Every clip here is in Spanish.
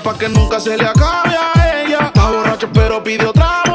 Pa' que nunca se le acabe a ella. Está borracho pero pide otra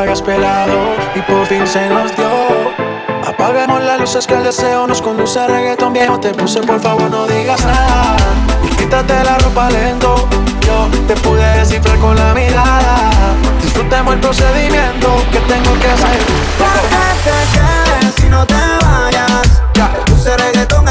que habías pelado y por fin se nos dio. Apaguemos las luces que el deseo nos conduce a reggaetón viejo. Te puse, por favor, no digas nada. Y quítate la ropa lento. Yo te pude descifrar con la mirada. Disfrutemos el procedimiento que tengo que hacer. te quedes si no te vayas. Te puse reggaetón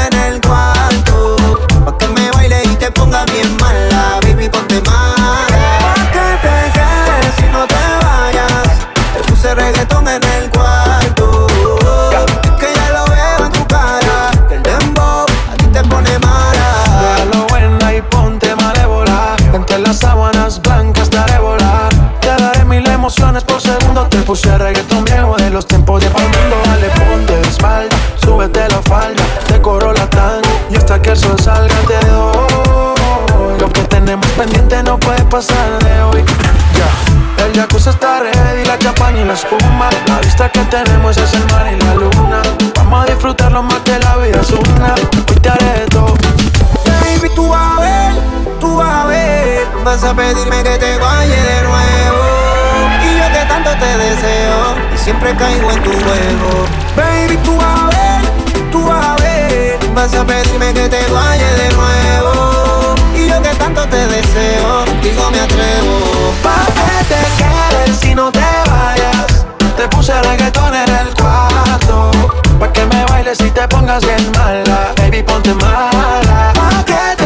puse reggaetón viejo de los tiempos de mundo. Dale, ponte de espalda, súbete la falda. Te corro la tanga y hasta que el sol salga te doy. Lo que tenemos pendiente no puede pasar de hoy. El jacuzzi está ready, la champaña y la espuma. La vista que tenemos es el mar y la luna. Vamos a disfrutarlo más que la vida es una. Hoy te haré todo. Baby, tú a tú vas a ver. Vas a pedirme que te vaya de nuevo. Y yo que tanto te deseo. Y siempre caigo en tu juego. Baby, tú vas a ver, tú vas a ver. Vas a pedirme que te vaya de nuevo. Y yo que tanto te deseo. Contigo me atrevo. Pa' que te quedes si no te vayas. Te puse reggaetón en el cuarto. Pa' que me bailes y te pongas bien mala. Baby, ponte mala. Pa' que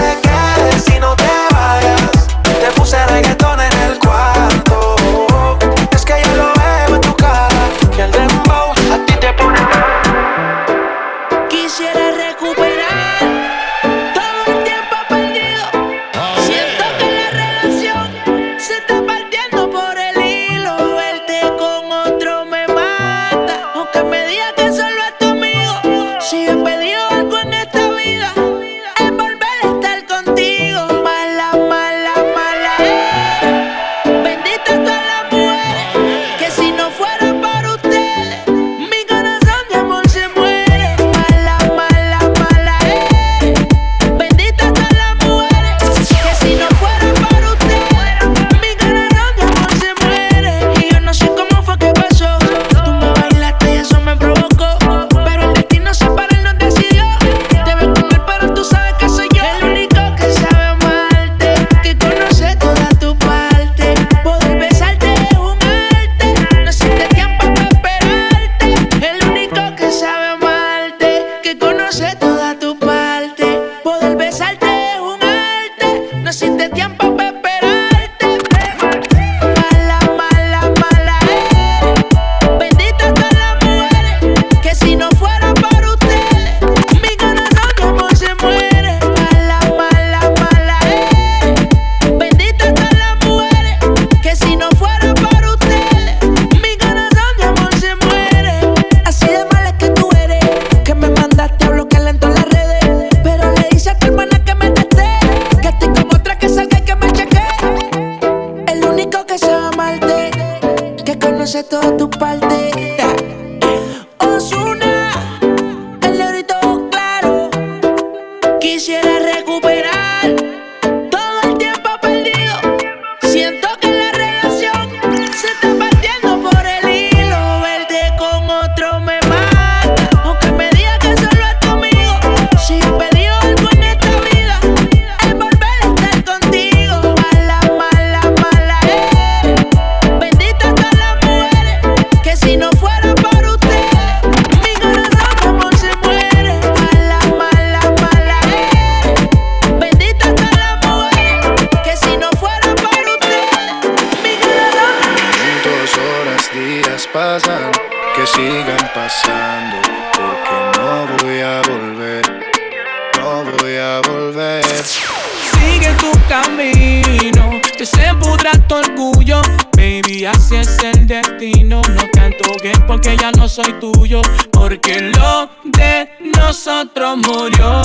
soy tuyo, porque lo de nosotros murió.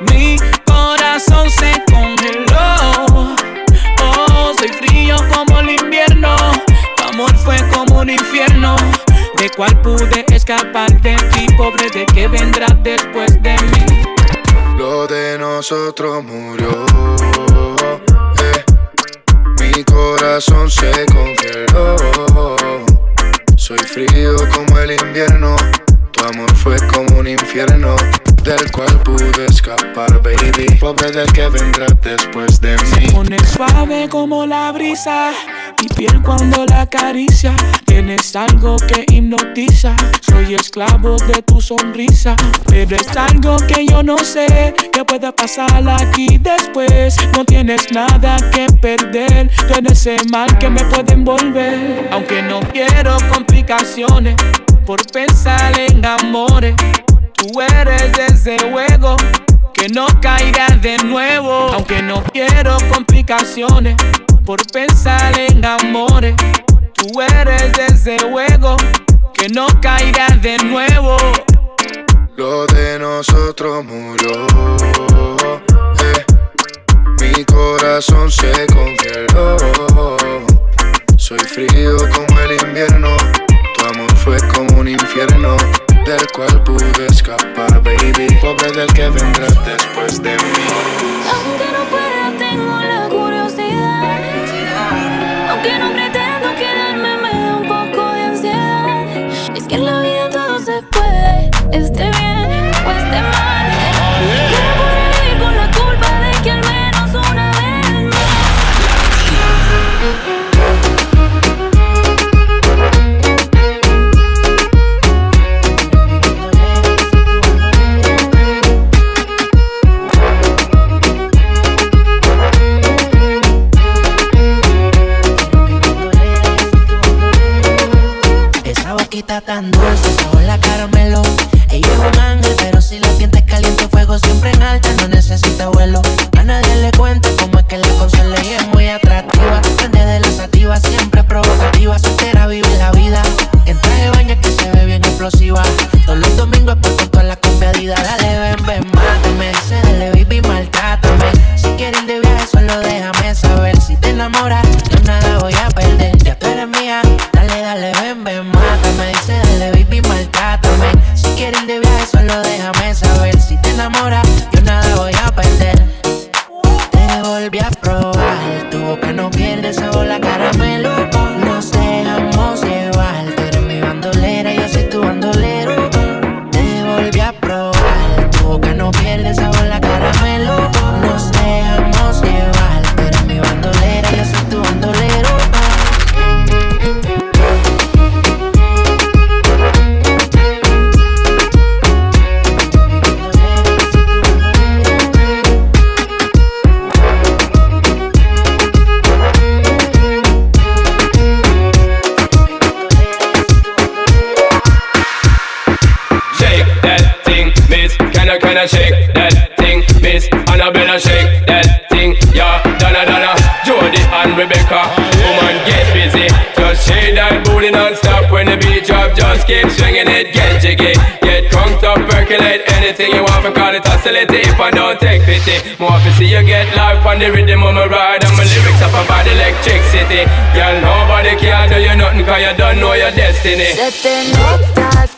Mi corazón se congeló, oh, soy frío como el invierno, tu amor fue como un infierno. De cual pude escapar de ti, pobre, de que vendrá después de mí. Lo de nosotros murió. como la brisa. Mi piel cuando la acaricia, tienes algo que hipnotiza. Soy esclavo de tu sonrisa, pero es algo que yo no sé que pueda pasar aquí después. No tienes nada que perder, tú eres el mal que me puede envolver. Aunque no quiero complicaciones por pensar en amores. Tú eres ese juego que no caigas de nuevo. Aunque no quiero complicaciones por pensar en amores. Tú eres ese juego que no caigas de nuevo. Lo de nosotros murió. Eh. Mi corazón se congeló. Soy frío como el invierno. Tu amor fue como un infierno del cual pude escapar, baby. Pobre del que vendrá después de mí. Rebecca. Woman, get busy. Just shake that booty non-stop when the beat drop. Just keep swinging it, get jiggy. Get crunked up, percolate anything you want. From call it facility. if I don't take pity. More to see you get life on the rhythm of my ride. And my lyrics up about electricity. Girl, nobody can do you nothing cause you don't know your destiny. Setting up that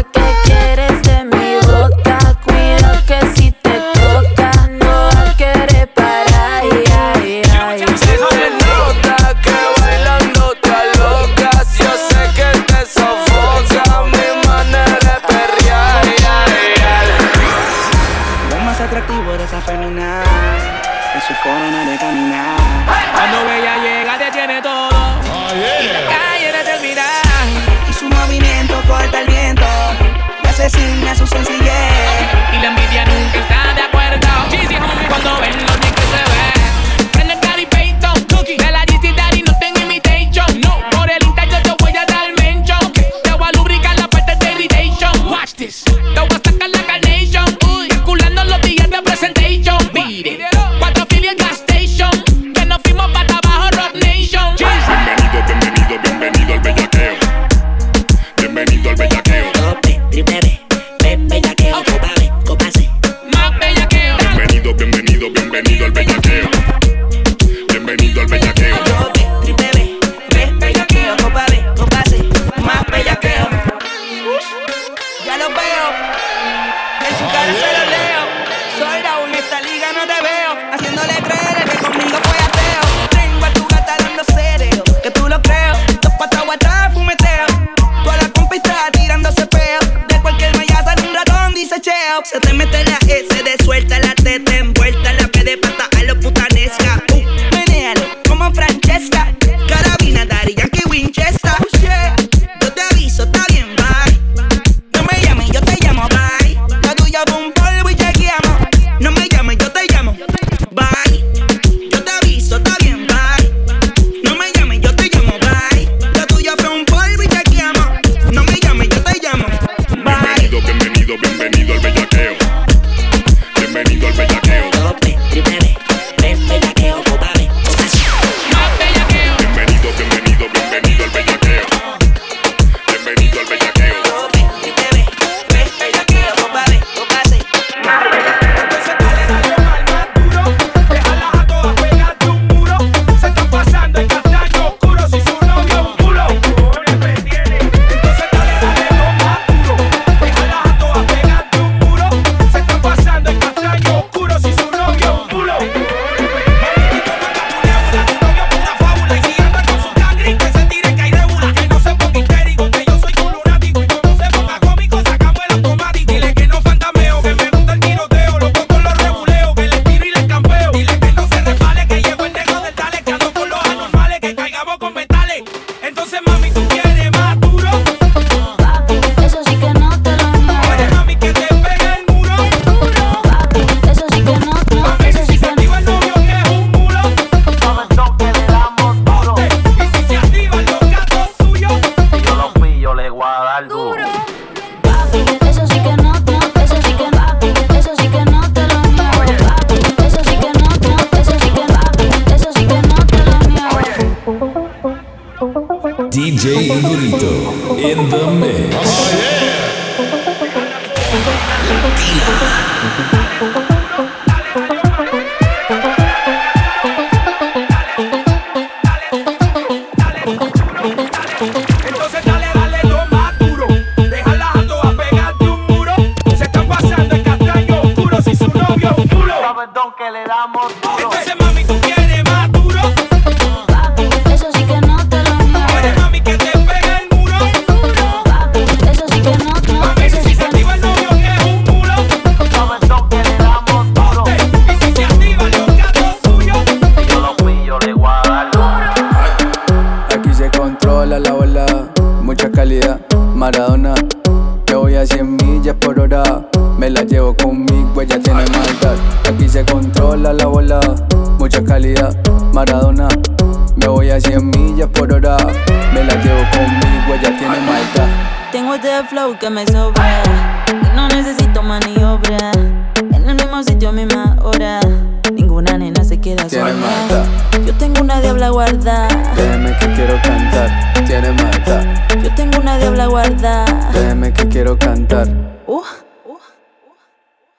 Diabla guarda. Déjeme que quiero cantar, tiene maldad. Yo tengo una diabla guarda. Déjeme que quiero cantar, Uh,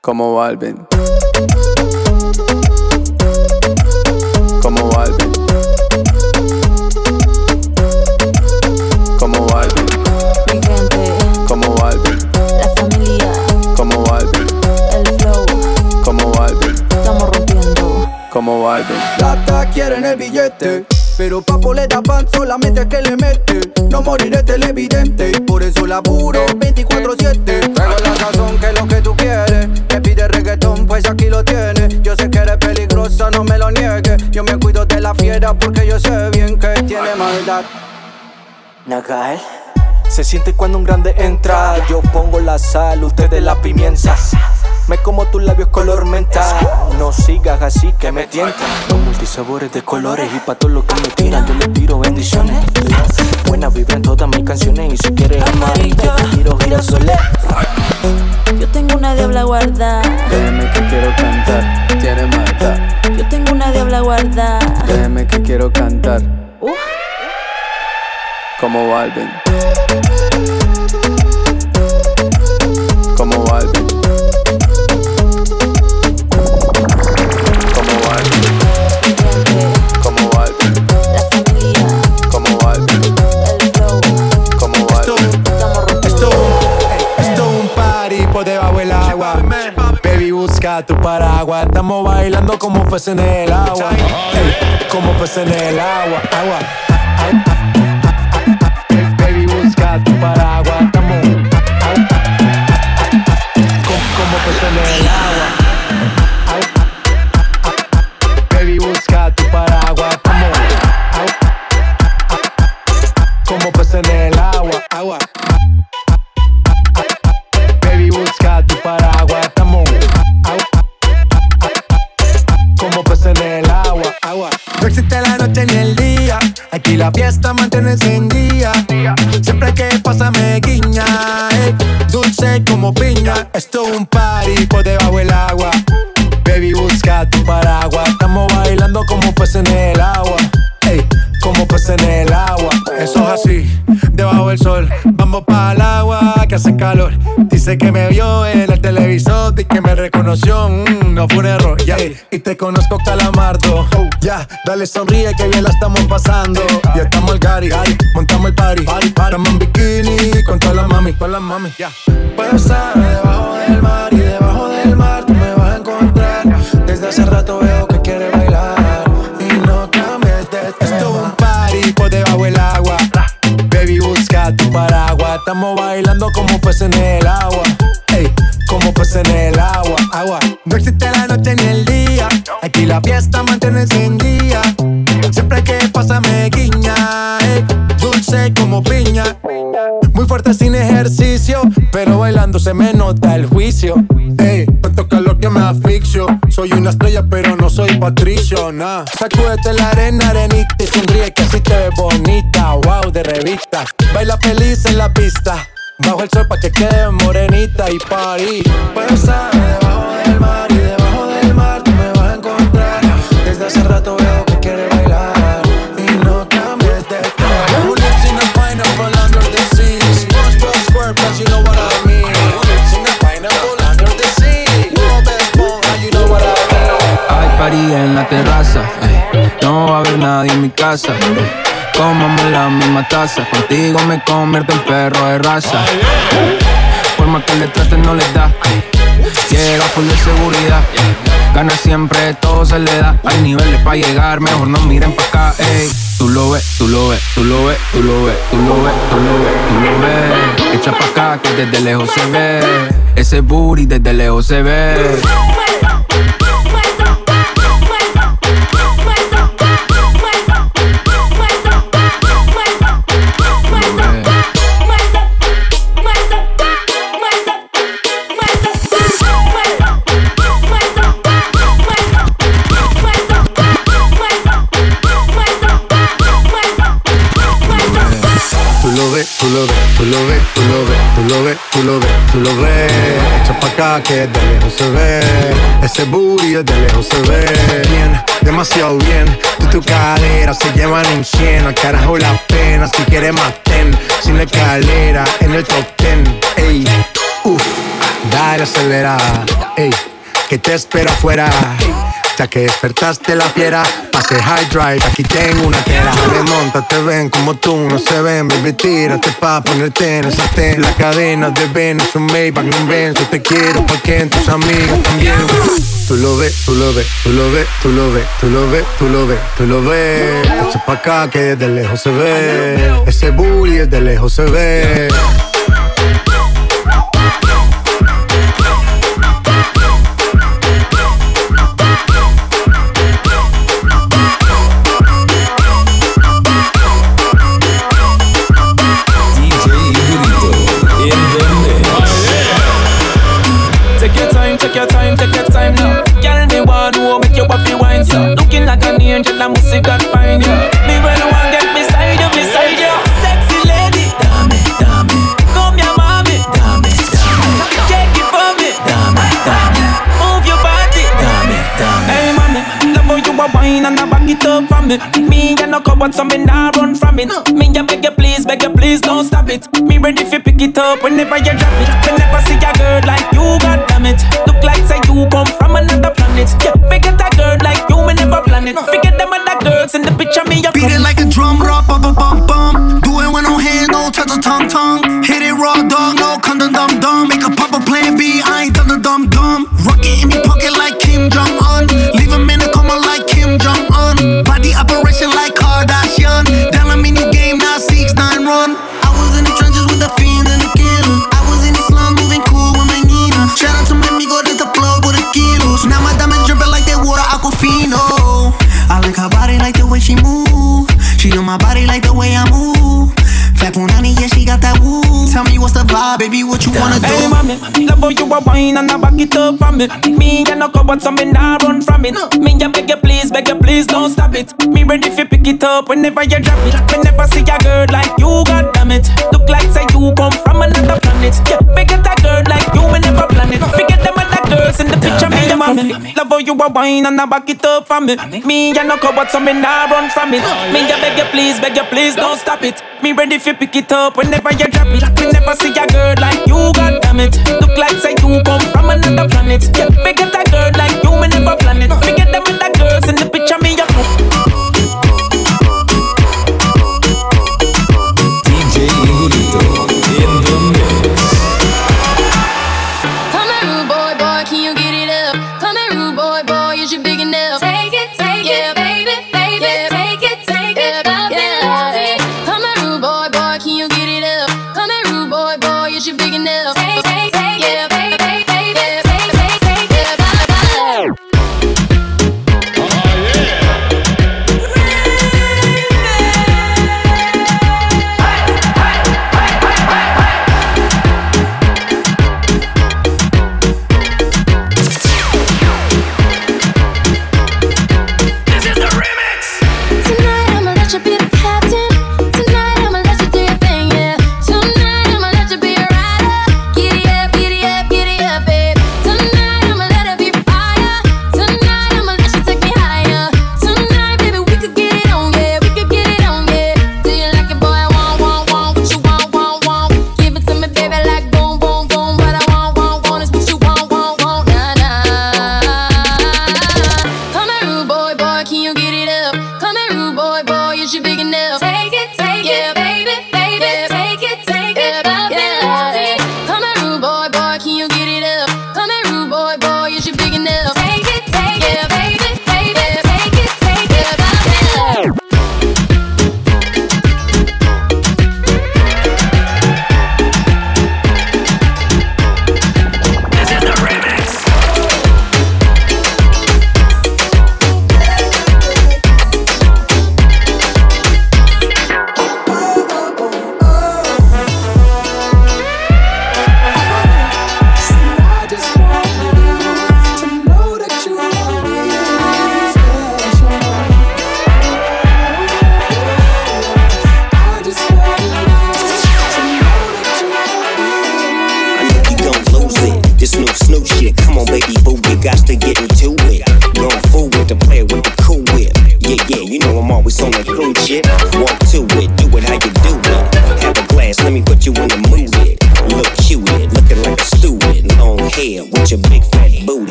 como Balvin. Como Balvin. Plata quieren el billete. Pero papo le da pan solamente que le mete. No moriré televidente. Y por eso laburo 24-7. Traigo la sazón que es lo que tú quieres. Te pide reggaetón, pues aquí lo tienes. Yo sé que eres peligrosa, no me lo niegues. Yo me cuido de la fiera porque yo sé bien que tiene maldad. Nagal. Se siente cuando un grande entra. Yo pongo la sal, ustedes la pimienta. Me como tus labios color menta. No sigas así que me tientan. Con multisabores de colores y pa' todos los que me tiran, yo les tiro bendiciones. Buena vibra en todas mis canciones. Y si quieres amarilla, te tiro girasoles. Yo tengo una diabla guarda. Déjeme que quiero cantar, tiene maldad. Yo tengo una diabla guarda. Déjeme que quiero cantar, Uh, como Balvin. Como Balvin. Busca tu paraguas. Estamos bailando como peces en el agua. Ey, como peces en el agua. Agua. Baby, busca tu paraguas. Estamos como, como peces en el agua. Baby, busca tu paraguas. Estamos como peces en el agua. Agua. La fiesta mantiene encendida. Siempre que pasa me guiña, ey, dulce como piña. Esto es un party por debajo del agua. Baby, busca tu paraguas, estamos bailando como peces en el agua. Ey, como peces en el agua. Eso es así, debajo del sol. Vamos para el agua que hace calor. Dice que me vio en el televisor y que me reconoció. mm, no fue un error, ya. Y te conozco, calamardo. Oh, ya, dale sonríe que bien la estamos pasando. Ya estamos al gari, montamos el party. Estamos en bikini con todas las mami, con las mami, ya. Puedo estar debajo del mar y debajo del mar paraguas. Estamos bailando como peces en el agua. Ey, como peces en el agua. Agua. No existe la noche ni el día. Aquí la fiesta mantiene encendida. Siempre que pasa me guiña. ey, dulce como piña. Muy fuerte sin ejercicio. Pero bailando se me nota el juicio. Ey, que me. Soy una estrella, pero no soy patricio, nah. Sacúdete la arena, arenita y sonríe que así te ves bonita. Wow, de revista. Baila feliz en la pista. Bajo el sol pa' que quede morenita y. Puedo estar debajo del mar y debajo del mar tú me vas a encontrar. Desde hace rato en la terraza. No va a haber nadie en mi casa. Comamos la misma taza. Contigo me convierto en perro de raza. Forma que le traten no les da. Llega full de seguridad. Gana siempre, todo se le da. Hay niveles para llegar, mejor no miren para acá. Ey. Tú lo ves, tú lo ves, tú lo ves, tú lo ves, tú lo ves, tú lo ves, tú lo ves. Echa pa' acá que desde lejos se ve. Ese booty desde lejos se ve. Tú lo ves, tú lo ves. Echa pa' acá que de lejos se ve. Ese booty de lejos se ve. Bien, demasiado bien. Tú tu cadera se llevan un 100. Al carajo la pena, si quieres más ten. Sin escalera, en el top ten. Ey, uff, dale acelerada. Ey, que te espero afuera. Que despertaste la fiera, pase high drive, aquí tengo una tera. Remonta, te ven como tú no se ven, baby, tírate pa' ponerte en esa ten. La cadena de Venus, un Maybach, no invenso, te quiero porque en tus amigos también. Tú lo ves, tú lo ves, tú lo ves, tú lo ves, tú lo ves, tú lo ves, tú lo ves. Pa' acá que desde lejos se ve. Ese bully desde lejos se ve. Wine and I back it up for me. Me and no cupboard, so me nah run from it. Me ya beg you please, beg you please, don't stop it. Me ready fi pick it up whenever you drop it. Whenever see a girl like you, god damn it. Look like say you come from another planet. Yeah, forget a girl like you, me never plan it. Forget them other girls in the picture, me a Beat it like a drum, rock, bum, bum, bum, bum. Do it with no hands, no touch the tongue, tongue. Hit it raw, dog, no condom, dum, dum. Make a pop a plan B, I ain't done the dumb, dumb. Rocket in me pocket like Tell me what's the vibe, baby, what you wanna do? Hey, mommy, love how you a wine and I back it up for me. Me and no cupboard, so me nah run from it. Me ya beg you please, beg you please, don't stop it. Me ready fi pick it up whenever you drop it. Whenever see a girl like you, god damn it. Look like say you come from another planet. Yeah, forget a girl like you, me never plan it. Forget them girls in the picture, me ya mommy. Love how you a wine and I back it up for me. Me and no cupboard, so me nah run from it. Me ya beg you please, beg you please, don't stop it. Me ready fi pick it up whenever you drop it. never see a girl like you, god damn it. Look like say you come from another planet. Yeah, forget a girl like you, me never plan it.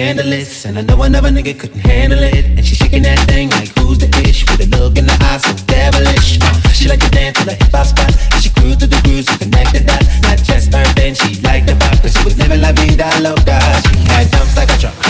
scandalous. And I know another nigga couldn't handle it. And she shaking that thing like who's the ish with a look in her eyes so devilish. Uh, she like to dance to the hip hop spot. And she cruise to the grooves so connect the dots. Not just her thing, she liked the vibe. Cause she was living la vida loca. She had dumps like a truck.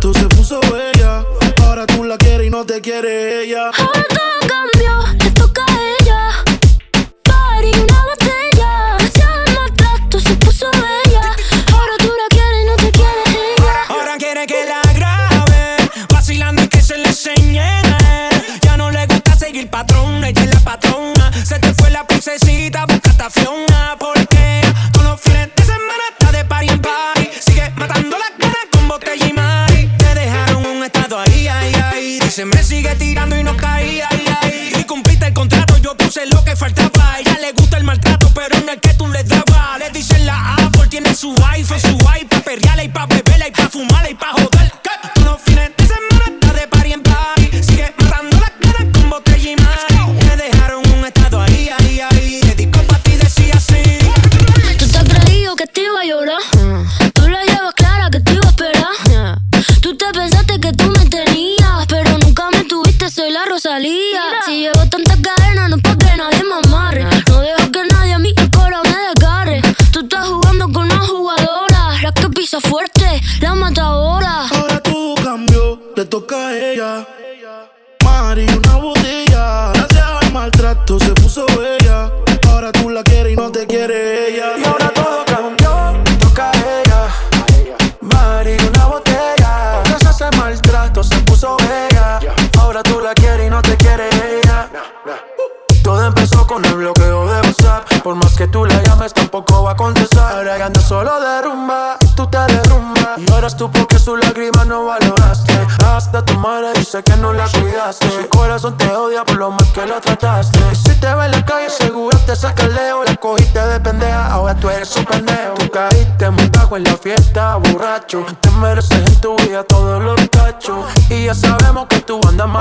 Tú se puso bella. Ahora tú la quieres y no te quiere ella. ahora solo de rumba y tú te derrumbas. Y ahora es tú porque su lágrima no valoraste. Hasta tu madre dice que no la cuidaste. Su corazón te odia por lo mal que lo trataste. Y si te ve en la calle, seguro te saca el leo. La cogiste de pendeja, ahora tú eres un pendejo. Tú caíste muy bajo en la fiesta, borracho. Te mereces en tu vida todos los cachos. Y ya sabemos que tú andas mal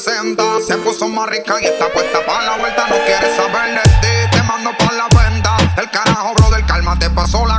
Se puso más rica y está puesta para la vuelta No quiere saber de ti, te mando por la venta. El carajo, bro del calma, te pasó la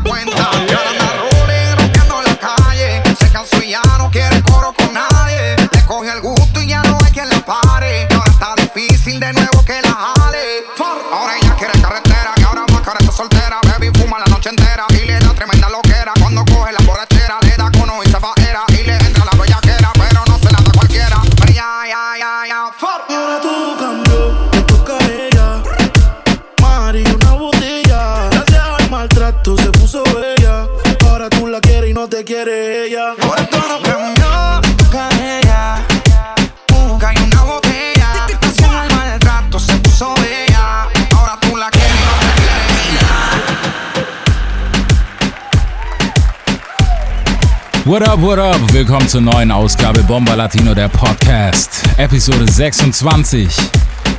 What up, what up? Willkommen zur neuen Ausgabe Bomber Latino, der Podcast, Episode 26.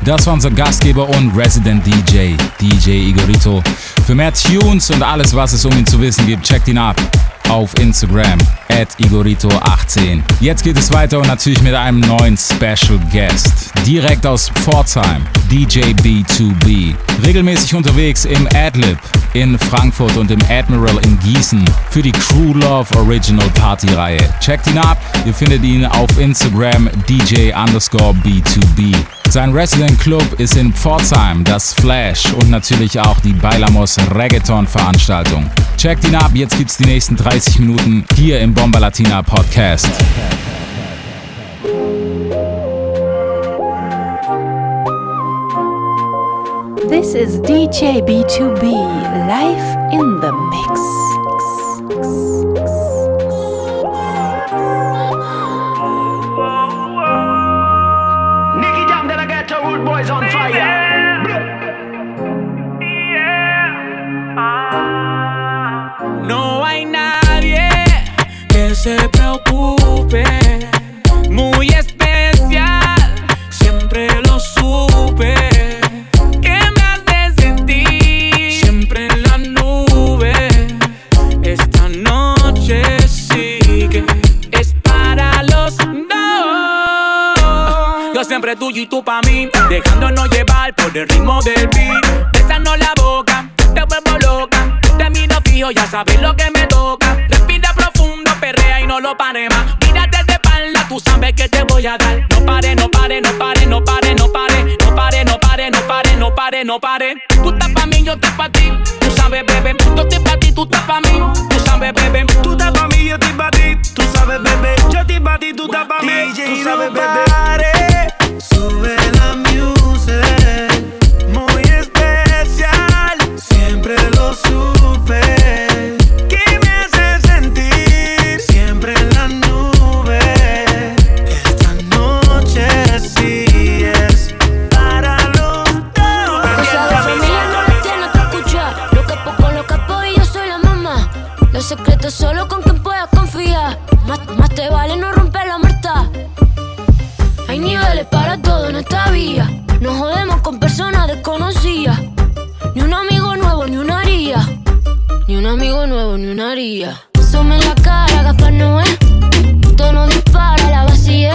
Das war unser Gastgeber und Resident DJ, DJ Igorito. Für mehr Tunes und alles, was es um ihn zu wissen gibt, checkt ihn ab auf Instagram at Igorito18. Jetzt geht es weiter und natürlich mit einem neuen Special Guest. Direkt aus Pforzheim, DJ B2B. Regelmäßig unterwegs im Adlib in Frankfurt und im Admiral in Gießen für die Crew Love Original Party Reihe. Checkt ihn ab, ihr findet ihn auf Instagram DJ underscore B2B. Sein Resident Club ist in Pforzheim, das Flash und natürlich auch die Bailamos Reggaeton Veranstaltung. Checkt ihn ab, jetzt gibt's die nächsten 30 Minuten hier im Bomba Latina Podcast. This is DJ B2B live in the mix. Rude Boys on fire. No hay nadie que se preocupe. Sabes lo que me toca. Respira profundo, perrea y no lo pare más. Mírate de espalda, tú sabes que te voy a dar. No pare, no pare, no pare, no pare, no pare. No pare, no pare, no pare, no pare, no pare. Tú estás pa' mí, yo estoy pa' ti. Tú sabes, bebé. Yo estoy pa' ti, tú estás pa' mí. Tú sabes, bebé. Tú estás pa' mí, yo estoy pa' ti. Tú sabes, bebé. Yo estoy pa' ti, tú estás pa' mí. Tú sabes, bebé. Sube la No jodemos con personas desconocidas. Ni un amigo nuevo, ni una haría. Ni un amigo nuevo, ni una haría. Some en la cara, Gaspar Noé. Tono dispara, la vacía.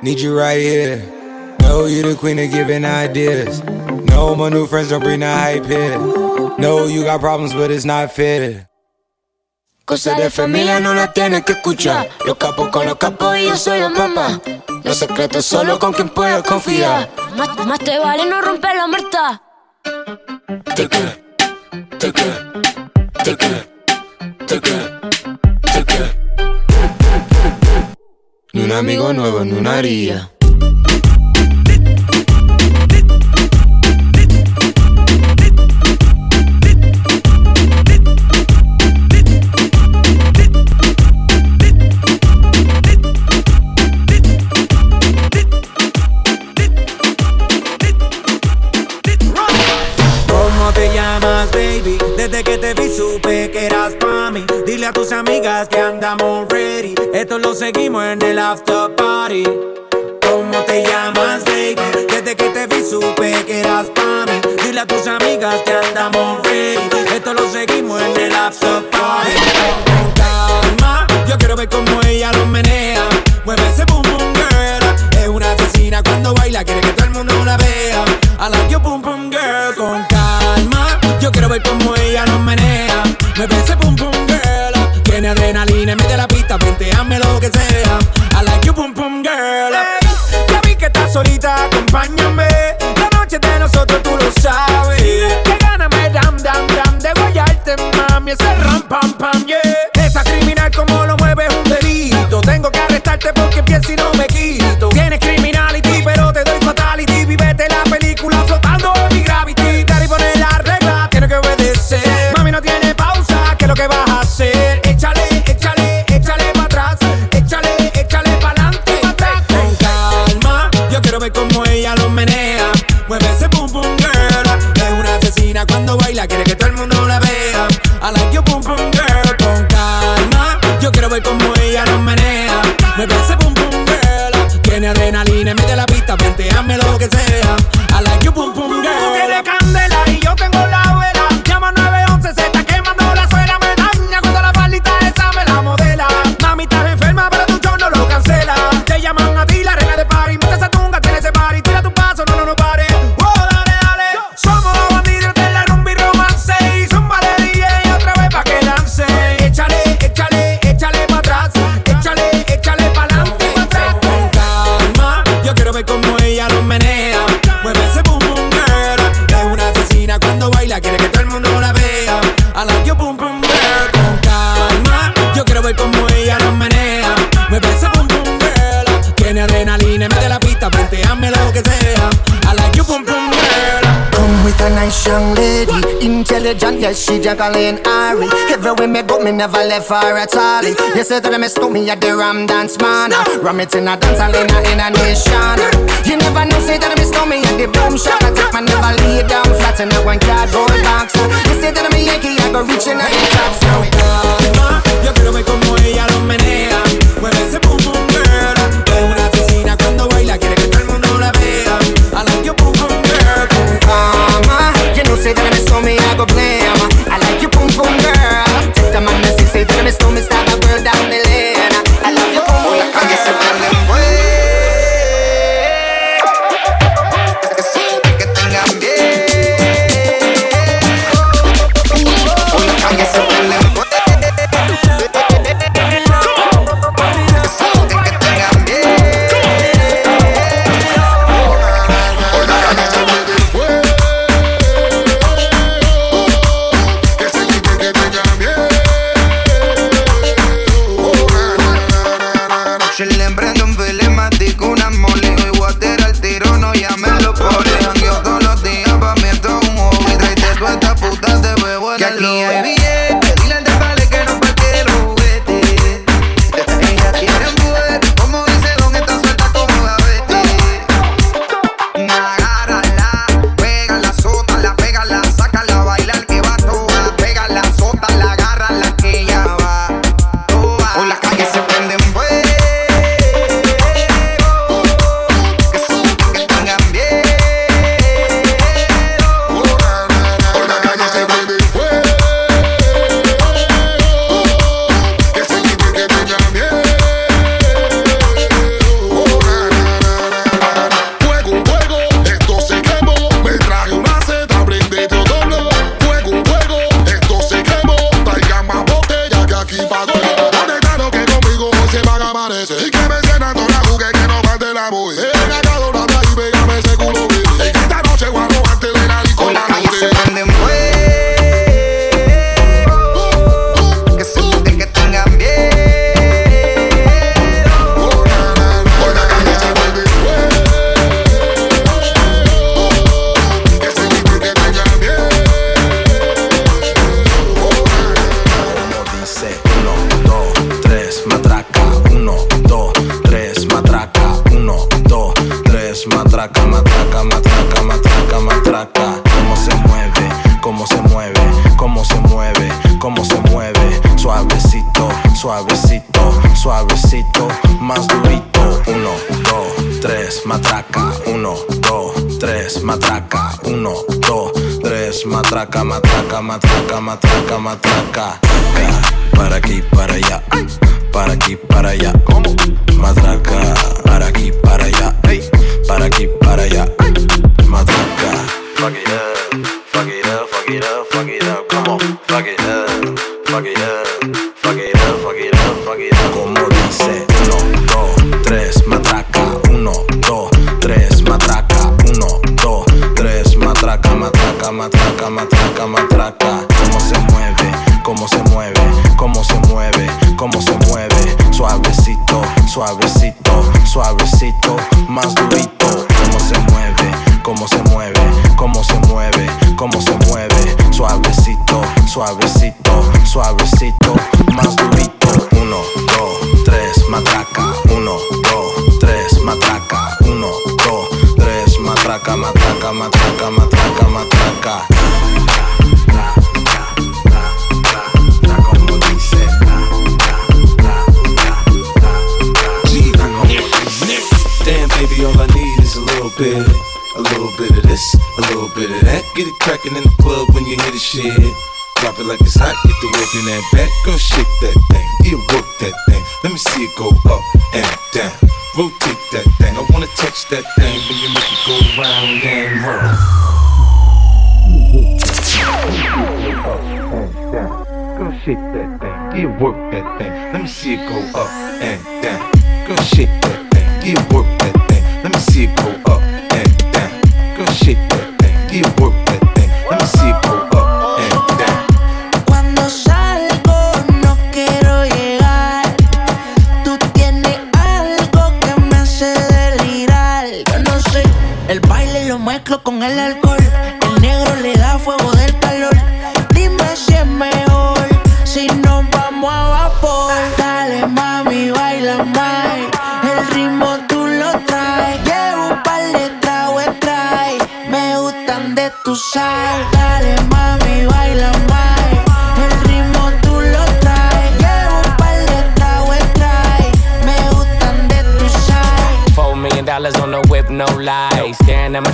Need you right here. Know you the queen of giving ideas. No, my new friends don't bring the hype here. No, you got problems, but it's not fair. Cosa de familia no la tienes que escuchar. Los capos con los capos y yo soy la mamá. Los secretos solo con quien puedas confiar. Más, más te vale no romper la muerta. Te queda, te queda, Ni un amigo nuevo, ni una haría. Desde que te vi supe que eras pa' mí. Dile a tus amigas que andamos ready. Esto lo seguimos en el after party. ¿Cómo te llamas, baby? Desde que te vi supe que eras pa' mí. Dile a tus amigas que andamos ready. Esto lo seguimos en el after party. Con calma, yo quiero ver cómo ella lo menea. Mueve ese boom boom girl. Es una asesina cuando baila, quiere que todo el mundo la vea. I like your boom boom girl con calma. Yo quiero ver cómo ella nos menea. Mueve ese boom boom girl. Tiene adrenalina en medio de la pinteame lo que sea. I like you, pum pum girl. Hey, ya vi que estás solita, acompáñame. La noche de nosotros tú lo sabes. Que gana me dam, dam, dam de guayarte, mami. Ese ram, pam, pam, yeah. Yes, she Jacqueline Ari. Everywhere me go, me never left her at all. You say that I miss me at the Ram Dance Man. Ram it in a dance, I in a nation. You never know, say that I miss me at the boom Shot. I take my never lay down flat in a one cardboard box. You say that I'm a Yankee, I go reaching out the top. So, calma, yo quiero ver como ella lo menea. Mueve ese pum pum girl. Es una asesina cuando baila, quiere que todo el mundo la vea. I like your pum pum girl. Calma, you know, say that I miss me, I go play. plata. Cómo se mueve, cómo se mueve, cómo se mueve, cómo se mueve. Suavecito, suavecito, suavecito, más durito. Uno, dos, tres, matraca. Uno, dos, tres, matraca. Uno, dos, tres, matraca, matraca, matraca, matraca, matraca. Para aquí, para allá. Para aquí, para allá. Matraca, para aquí, para allá. Para aquí, para allá. fuck it up, fuck it up, fuck it up, fuck it up. Come on, fuck it up, fuck it up. to working that back, Go shake that thing. It work that thing. Let me see it go up and down. Rotate that thing. I wanna touch that thing when you make it go round and round. Go shake that thing, it work that thing. Let me see it go up and down. Go shake.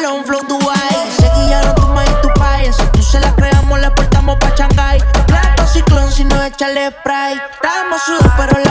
llevarlo un flow Dubai. Se guiaron tu maíz y tu pai. Eso tú se la creamos, la portamos pa' Shanghai. Plato ciclón si no echale spray. Estamos sudos, pero la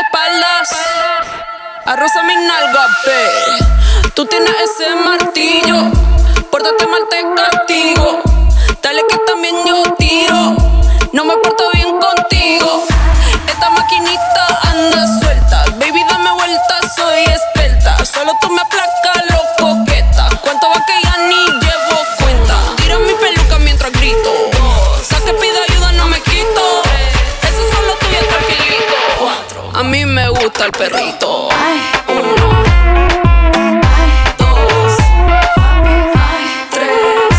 de espaldas. Arroza mi nalga, pe. Tú tienes ese martillo. Pórtate mal, te castigo. Dale que también yo tiro. No me porto bien contigo. Esta maquinita anda suelta. Baby, dame vuelta, soy experta. Solo tú me aplacas. Gusta perrito. Uno. dos, tres,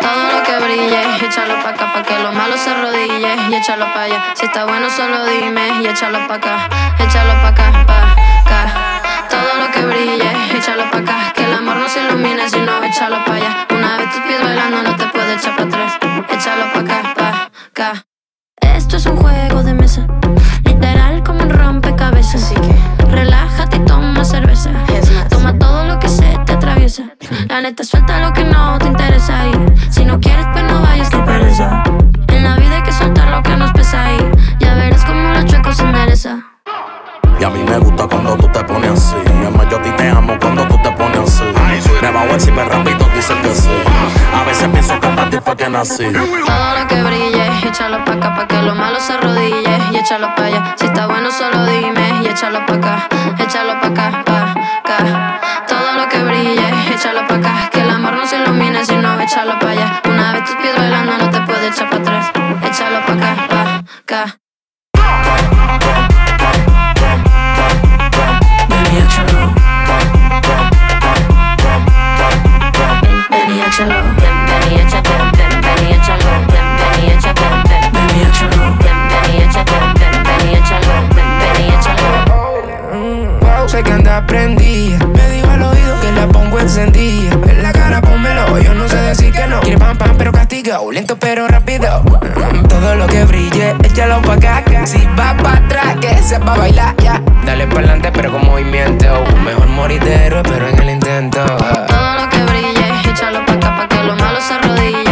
Todo lo que brille, échalo pa' acá, pa' que lo malo se arrodille y échalo pa' allá. Si está bueno, solo dime y échalo pa' acá, échalo pa' acá, pa' acá. Todo lo que brille, échalo pa' acá, que el amor no se ilumine, sino échalo pa' allá. Así que relájate y toma cerveza. Toma todo lo que se te atraviesa. La neta suelta lo que no te interesa y si no quieres pues no vayas que pereza. En la vida hay que soltar lo que nos pesa y ya verás como los chuecos se endereza. Y a mí me gusta cuando tú te pones así. Es más, yo a ti te amo cuando tú te pones así. Me va a ver si me rápido dice que sí. A veces pienso que para ti fue que nací. Lo que brille, échalo pa' acá, pa' que lo malo se arrodille y échalo pa' allá. Si está bueno, solo dime y échalo pa' acá, échalo pa' acá, pa' acá. Todo lo que brille, échalo pa' acá, que el amor no se ilumine, sino échalo pa' allá. Sé que anda prendida. Me dijo al oído que la pongo encendida. En la cara pónmelo, yo no sé decir que no. Quiere pam pam, pero castigo. Lento pero rápido. Mm, Todo lo que brille, échalo pa' acá. Si va pa' atrás, que se va a bailar ya. Dale para adelante, pero con movimiento. Mejor morir de héroe, pero en el intento. Todo lo que brille, échalo pa' acá, pa' que lo malo se arrodille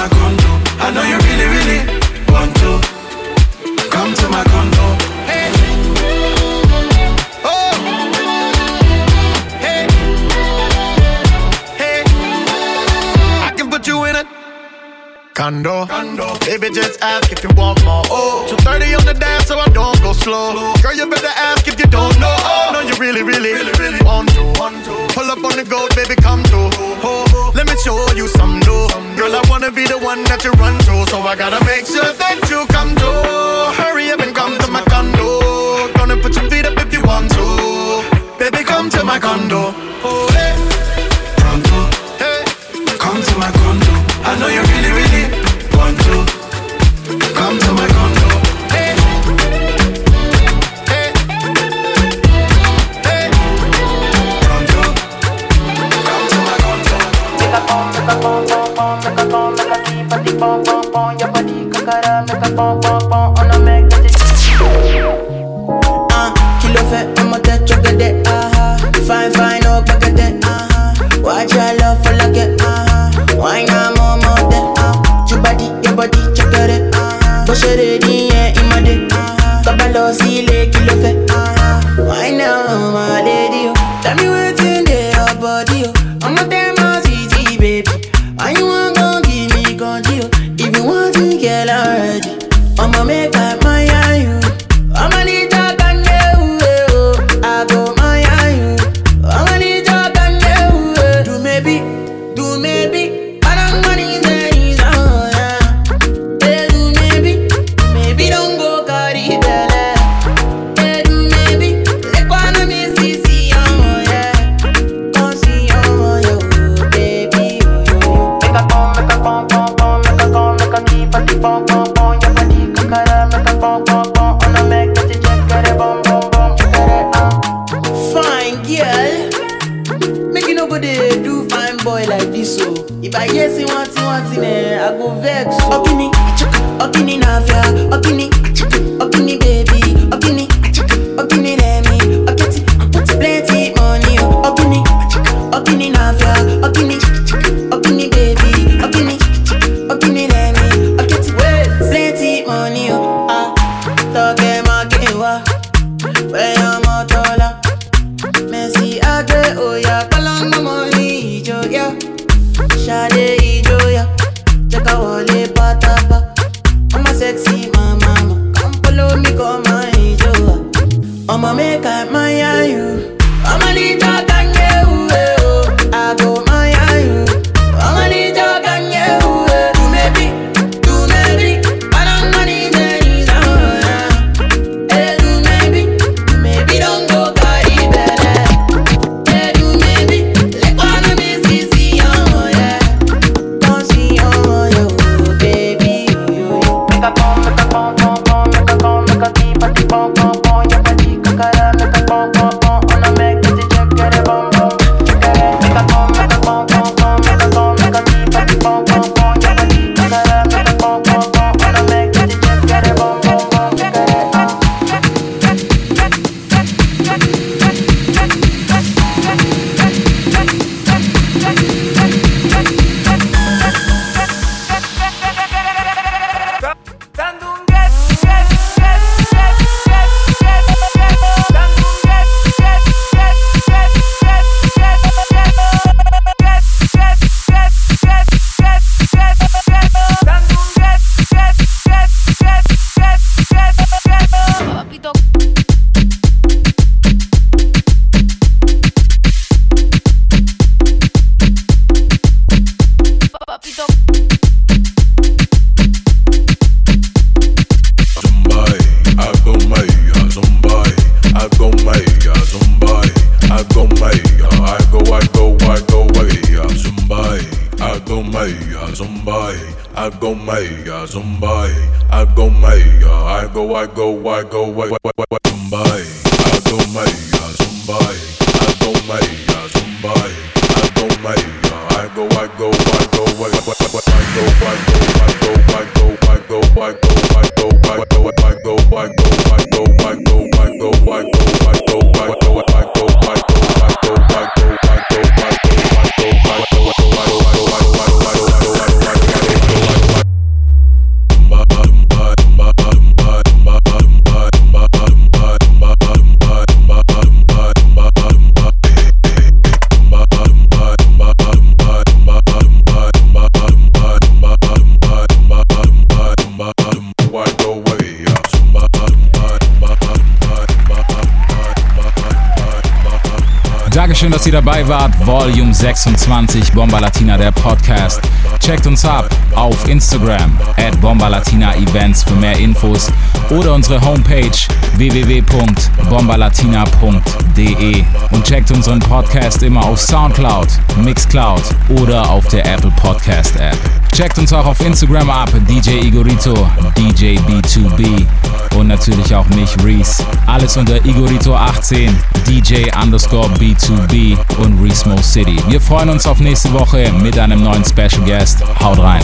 my condo. I know you really, really want to come to my condo. Hey. Oh. Hey. Hey. I can put you in a condo. condo. Baby, just ask if you want more. Oh, 230 on the dance, so I don't go slow. slow. Girl, you better ask if you don't know. Oh, no, you really, really, really, really want to. Want to. Pull up on the gold, baby, come through. Oh. Let me show you some new. Girl, I wanna be the one that you run to, so I gotta make sure that you come to. Hurry up and come to my condo. Gonna put your feet up if you want to. Baby, come to my condo. Oh, hey. Pronto. Hey. Come to my condo. I know you really, really want to. ihr dabei wart. Volume 26 Bomba Latina, der Podcast. Checkt uns ab auf Instagram at Bomba Latina Events für mehr Infos oder unsere Homepage www.bombalatina.de und checkt unseren Podcast immer auf Soundcloud, Mixcloud oder auf der Apple Podcast App. Checkt uns auch auf Instagram ab, DJ Igorito, DJ B2B und natürlich auch mich, Reese. Alles unter Igorito18, DJ underscore B2B und Reesmo City. Wir freuen uns auf nächste Woche mit einem neuen Special Guest. Haut rein.